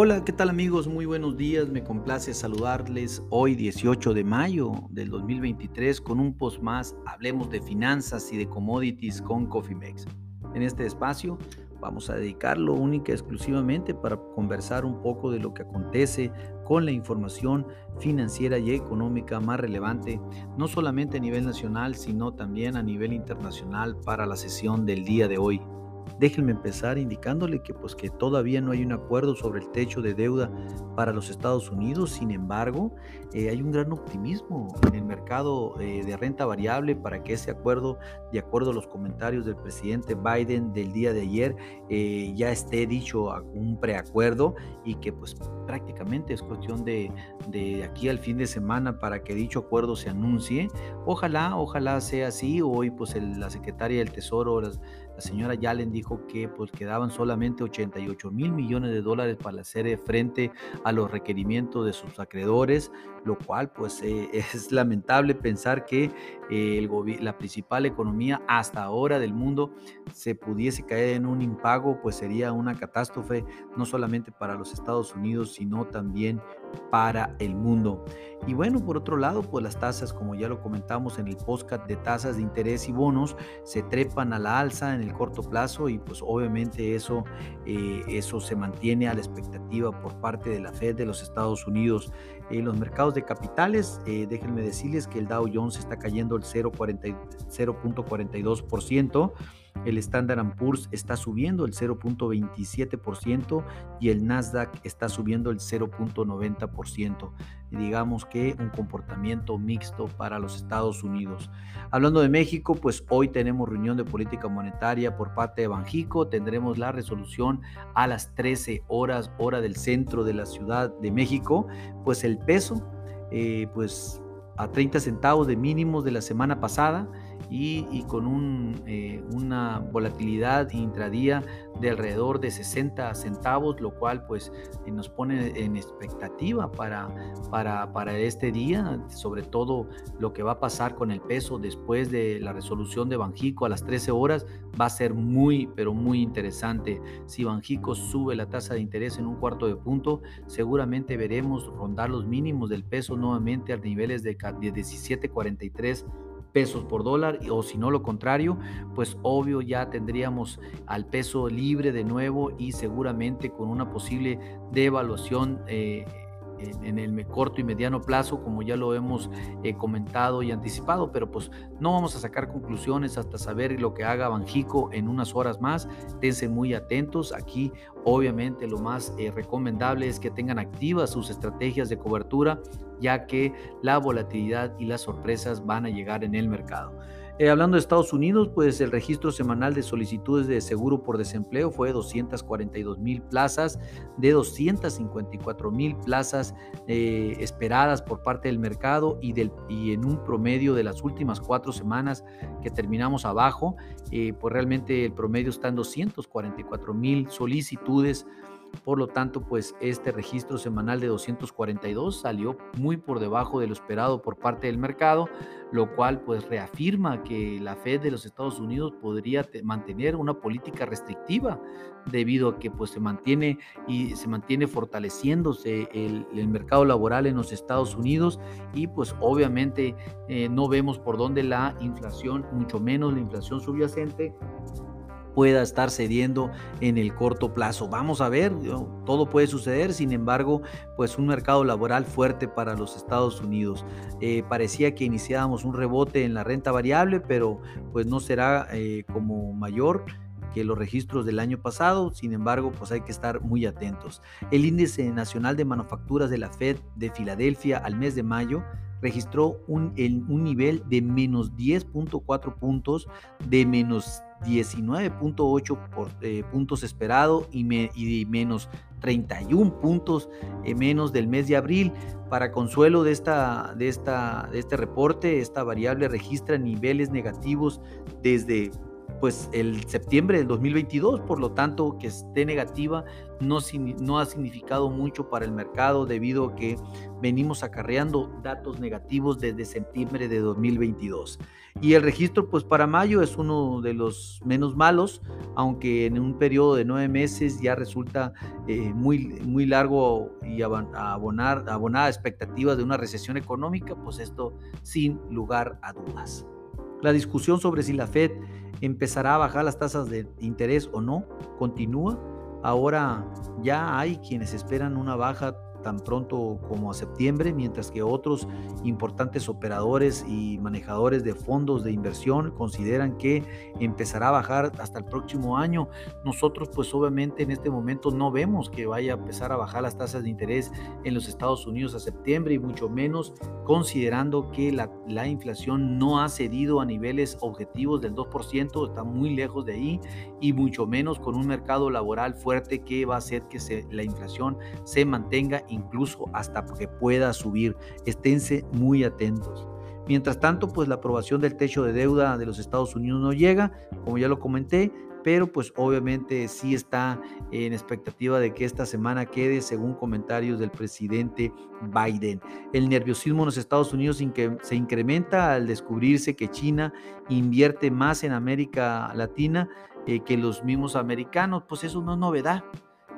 Hola, ¿qué tal amigos? Muy buenos días, me complace saludarles hoy 18 de mayo del 2023 con un post más, hablemos de finanzas y de commodities con CoffeeMex. En este espacio vamos a dedicarlo única y exclusivamente para conversar un poco de lo que acontece con la información financiera y económica más relevante, no solamente a nivel nacional, sino también a nivel internacional para la sesión del día de hoy. Déjenme empezar indicándole que pues que todavía no hay un acuerdo sobre el techo de deuda para los Estados Unidos, sin embargo, eh, hay un gran optimismo en el mercado eh, de renta variable para que ese acuerdo, de acuerdo a los comentarios del presidente Biden del día de ayer, eh, ya esté dicho un preacuerdo y que pues prácticamente es cuestión de, de aquí al fin de semana para que dicho acuerdo se anuncie. Ojalá, ojalá sea así. Hoy pues la secretaria del Tesoro, la señora Yellen dijo que pues quedaban solamente 88 mil millones de dólares para hacer frente a los requerimientos de sus acreedores, lo cual pues eh, es lamentable pensar que eh, el la principal economía hasta ahora del mundo se pudiese caer en un impago, pues sería una catástrofe no solamente para los Estados Unidos, sino también para el mundo. Y bueno, por otro lado, pues las tasas, como ya lo comentamos en el podcast de tasas de interés y bonos, se trepan a la alza en el corto plazo y pues obviamente eso, eh, eso se mantiene a la expectativa por parte de la Fed de los Estados Unidos. En los mercados de capitales, eh, déjenme decirles que el Dow Jones está cayendo el 0.42%. El Standard Poor's está subiendo el 0.27% y el Nasdaq está subiendo el 0.90%. Digamos que un comportamiento mixto para los Estados Unidos. Hablando de México, pues hoy tenemos reunión de política monetaria por parte de Banjico. Tendremos la resolución a las 13 horas, hora del centro de la Ciudad de México. Pues el peso, eh, pues a 30 centavos de mínimos de la semana pasada y, con eh, una volatilidad intradía de alrededor de 60 centavos, lo cual pues eh, nos pone en expectativa para, para, para este día, sobre todo lo que va a pasar con el peso después de la resolución de Banjico a las 13 horas, va a ser muy, pero muy interesante. Si Banjico sube la tasa de interés en un cuarto de punto, seguramente veremos rondar los mínimos del peso nuevamente a niveles de 17.43 pesos por dólar o si no lo contrario, pues obvio ya tendríamos al peso libre de nuevo y seguramente con una posible devaluación eh, en el corto y mediano plazo, como ya lo hemos eh, comentado y anticipado, pero pues no vamos a sacar conclusiones hasta saber lo que haga Banjico en unas horas más. Tense muy atentos. Aquí, obviamente, lo más eh, recomendable es que tengan activas sus estrategias de cobertura, ya que la volatilidad y las sorpresas van a llegar en el mercado. Eh, hablando de Estados Unidos, pues el registro semanal de solicitudes de seguro por desempleo fue 242 mil plazas, de 254 mil plazas eh, esperadas por parte del mercado y, del, y en un promedio de las últimas cuatro semanas que terminamos abajo, eh, pues realmente el promedio está en 244 mil solicitudes. Por lo tanto, pues este registro semanal de 242 salió muy por debajo de lo esperado por parte del mercado, lo cual pues reafirma que la Fed de los Estados Unidos podría mantener una política restrictiva debido a que pues se mantiene y se mantiene fortaleciéndose el, mercado laboral en los Estados Unidos y pues obviamente eh, no vemos por dónde la inflación, mucho menos la inflación subyacente, pueda estar cediendo en el corto plazo. Vamos a ver, todo puede suceder, sin embargo, pues un mercado laboral fuerte para los Estados Unidos. Eh, parecía que iniciábamos un rebote en la renta variable, pero pues no será eh, como mayor que los registros del año pasado, sin embargo, pues hay que estar muy atentos. El índice nacional de manufacturas de la Fed de Filadelfia al mes de mayo registró un, un nivel de menos 10.4 puntos, de menos 19.8 eh, puntos esperado y, y, menos 31 puntos eh, menos del mes de abril. Para consuelo de, esta, de, esta, de este reporte, esta variable registra niveles negativos desde pues el septiembre del 2022, por lo tanto que esté negativa no, no ha significado mucho para el mercado debido a que venimos acarreando datos negativos desde septiembre de 2022. Y el registro, pues para mayo es uno de los menos malos, aunque en un periodo de nueve meses ya resulta eh, muy, muy largo y abonar, abonada expectativas de una recesión económica, pues esto sin lugar a dudas. La discusión sobre si la Fed empezará a bajar las tasas de interés o no continúa. Ahora ya hay quienes esperan una baja tan pronto como a septiembre, mientras que otros importantes operadores y manejadores de fondos de inversión consideran que empezará a bajar hasta el próximo año. Nosotros pues obviamente en este momento no vemos que vaya a empezar a bajar las tasas de interés en los Estados Unidos a septiembre y mucho menos considerando que la, la inflación no ha cedido a niveles objetivos del 2%, está muy lejos de ahí y mucho menos con un mercado laboral fuerte que va a hacer que la inflación se mantenga incluso hasta que pueda subir. Esténse muy atentos. Mientras tanto, pues la aprobación del techo de deuda de los Estados Unidos no llega, como ya lo comenté, pero pues obviamente sí está en expectativa de que esta semana quede según comentarios del presidente Biden. El nerviosismo en los Estados Unidos se incrementa al descubrirse que China invierte más en América Latina eh, que los mismos americanos, pues eso no es novedad.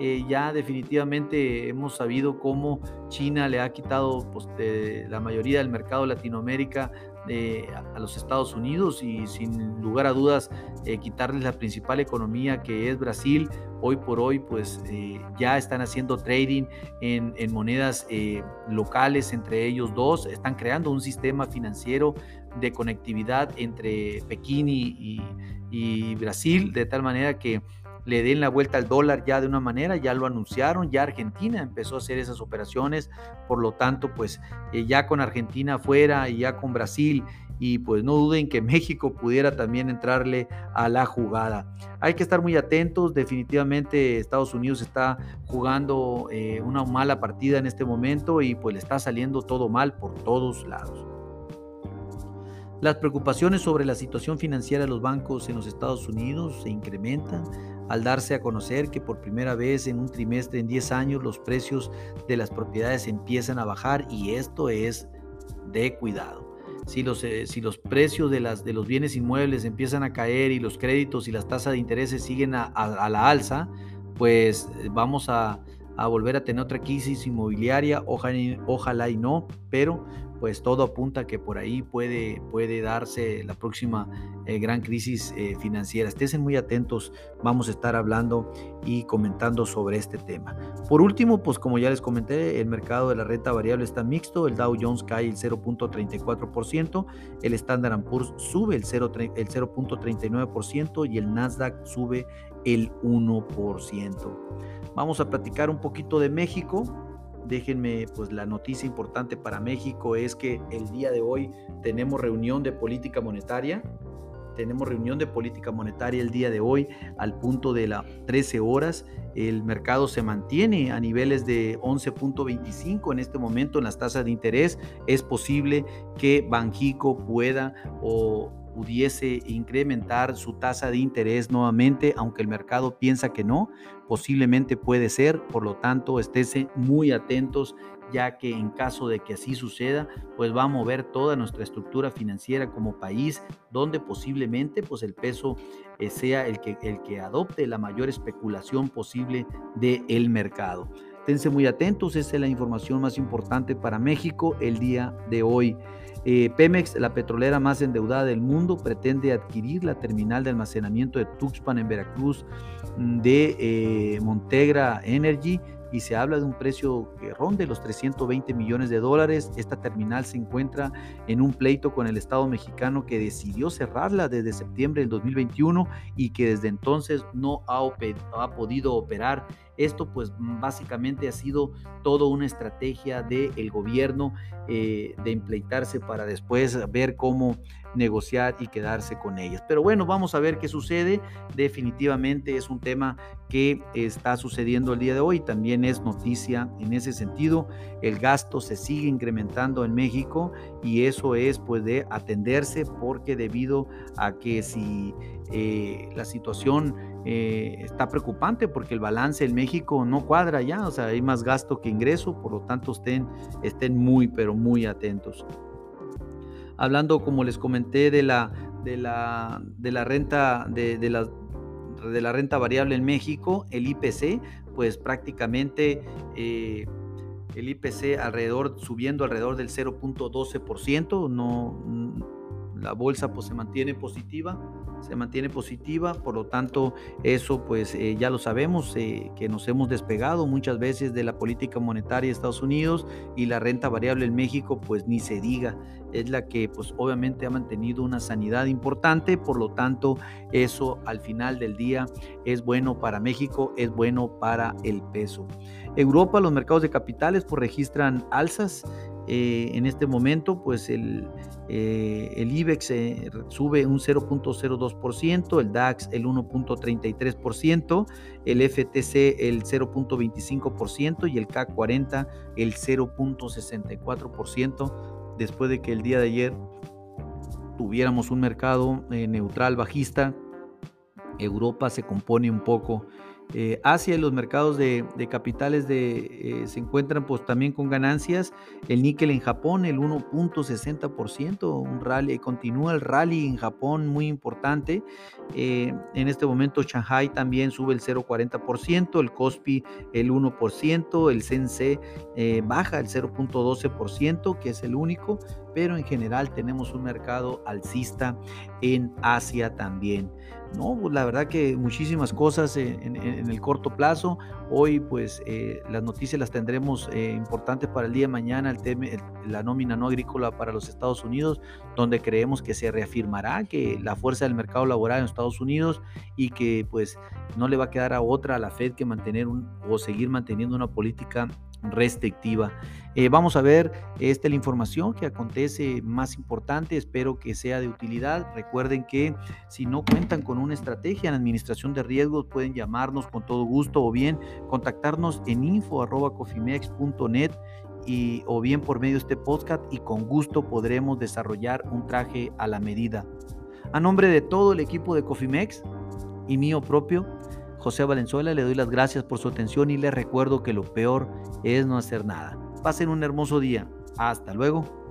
Eh, ya definitivamente hemos sabido cómo China le ha quitado pues, la mayoría del mercado Latinoamérica eh, a, los Estados Unidos y sin lugar a dudas eh, quitarles la principal economía que es Brasil. Hoy por hoy pues ya están haciendo trading en, monedas locales entre ellos dos, están creando un sistema financiero de conectividad entre Pekín y Brasil de tal manera que le den la vuelta al dólar ya de una manera, ya lo anunciaron, ya Argentina empezó a hacer esas operaciones, por lo tanto, pues eh, ya con Argentina afuera y ya con Brasil y pues no duden que México pudiera también entrarle a la jugada. Hay que estar muy atentos, definitivamente Estados Unidos está jugando eh, una mala partida en este momento y pues le está saliendo todo mal por todos lados. Las preocupaciones sobre la situación financiera de los bancos en los Estados Unidos se incrementan al darse a conocer que por primera vez en un trimestre en 10 años los precios de las propiedades empiezan a bajar y esto es de cuidado. Si los, eh, si los precios de, las, de los bienes inmuebles empiezan a caer y los créditos y las tasas de interés siguen a, la alza, pues eh, vamos a, a, volver a tener otra crisis inmobiliaria, ojalá, ojalá y no, pero pues todo apunta que por ahí puede, puede darse la próxima eh, gran crisis eh, financiera. Estén muy atentos, vamos a estar hablando y comentando sobre este tema. Por último, pues como ya les comenté, el mercado de la renta variable está mixto, el Dow Jones cae el 0.34%, el Standard Poor's sube el 0.39% y el Nasdaq sube el 1%. Vamos a platicar un poquito de México déjenme, pues la noticia importante para México es que el día de hoy tenemos reunión de política monetaria. Tenemos reunión de política monetaria el día de hoy al punto de las 13 horas. El mercado se mantiene a niveles de 11.25 en este momento en las tasas de interés. Es posible que Banjico pueda o pudiese incrementar su tasa de interés nuevamente, aunque el mercado piensa que no, posiblemente puede ser, por lo tanto, estése muy atentos ya que en caso de que así suceda, pues va a mover toda nuestra estructura financiera como país, donde posiblemente pues el peso eh, sea el que, el que adopte la mayor especulación posible del el mercado. Esténse muy atentos, esa es la información más importante para México el día de hoy. Eh, Pemex, la petrolera más endeudada del mundo, pretende adquirir la terminal de almacenamiento de Tuxpan en Veracruz mm, de eh, Montegra Energy y se habla de un precio que ronde los 320 millones de dólares. Esta terminal se encuentra en un pleito con el Estado mexicano que decidió cerrarla desde septiembre del 2021 y que desde entonces no ha podido operar Esto pues básicamente ha sido toda una estrategia del gobierno eh, de impleitarse para después ver cómo negociar y quedarse con ellas. Pero bueno, vamos a ver qué sucede. Definitivamente es un tema que está sucediendo el día de hoy. También es noticia en ese sentido. El gasto se sigue incrementando en México y eso es pues de atenderse porque debido a que si eh, la situación eh, está preocupante porque el balance en México no cuadra ya, o sea, hay más gasto que ingreso, por lo tanto estén, estén muy, pero muy atentos. Hablando, como les comenté, de la, de la, de la renta, de, de, la, de la renta variable en México, el IPC, pues prácticamente eh, el IPC alrededor, subiendo alrededor del 0.12%, no, la bolsa pues se mantiene positiva se mantiene positiva, por lo tanto eso pues eh, ya lo sabemos, eh, que nos hemos despegado muchas veces de la política monetaria de Estados Unidos y la renta variable en México pues ni se diga, es la que pues obviamente ha mantenido una sanidad importante, por lo tanto eso al final del día es bueno para México, es bueno para el peso. Europa, los mercados de capitales pues registran alzas, eh, en este momento, pues el, eh, el IBEX sube un 0.02%, el DAX el 1.33%, el FTC el 0.25% y el K40 el 0.64%, después de que el día de ayer tuviéramos un mercado eh, neutral bajista, Europa se compone un poco eh, Asia y los mercados de, capitales eh, se encuentran pues también con ganancias. El níquel en Japón, el 1.60%, un rally, continúa el rally en Japón muy importante. Eh, en este momento Shanghai también sube el 0.40%, el Kospi el 1%, el Sense baja el 0.12%, que es el único, pero en general tenemos un mercado alcista en Asia también. No, pues, la verdad que muchísimas cosas en, el corto plazo. Hoy pues eh, las noticias las tendremos eh, importantes para el día de mañana, el tema, la nómina no agrícola para los Estados Unidos, donde creemos que se reafirmará que la fuerza del mercado laboral en Estados Unidos y que pues no le va a quedar a otra a la Fed que mantener un, o seguir manteniendo una política restrictiva. Eh, vamos a ver esta información que acontece más importante, espero que sea de utilidad. Recuerden que si no cuentan con una estrategia en administración de riesgos, pueden llamarnos con todo gusto o bien contactarnos en info.cofimex.net y, o bien por medio de este podcast y con gusto podremos desarrollar un traje a la medida. A nombre de todo el equipo de Cofimex y mío propio, José Valenzuela, le doy las gracias por su atención y le recuerdo que lo peor es no hacer nada. Pasen un hermoso día. Hasta luego.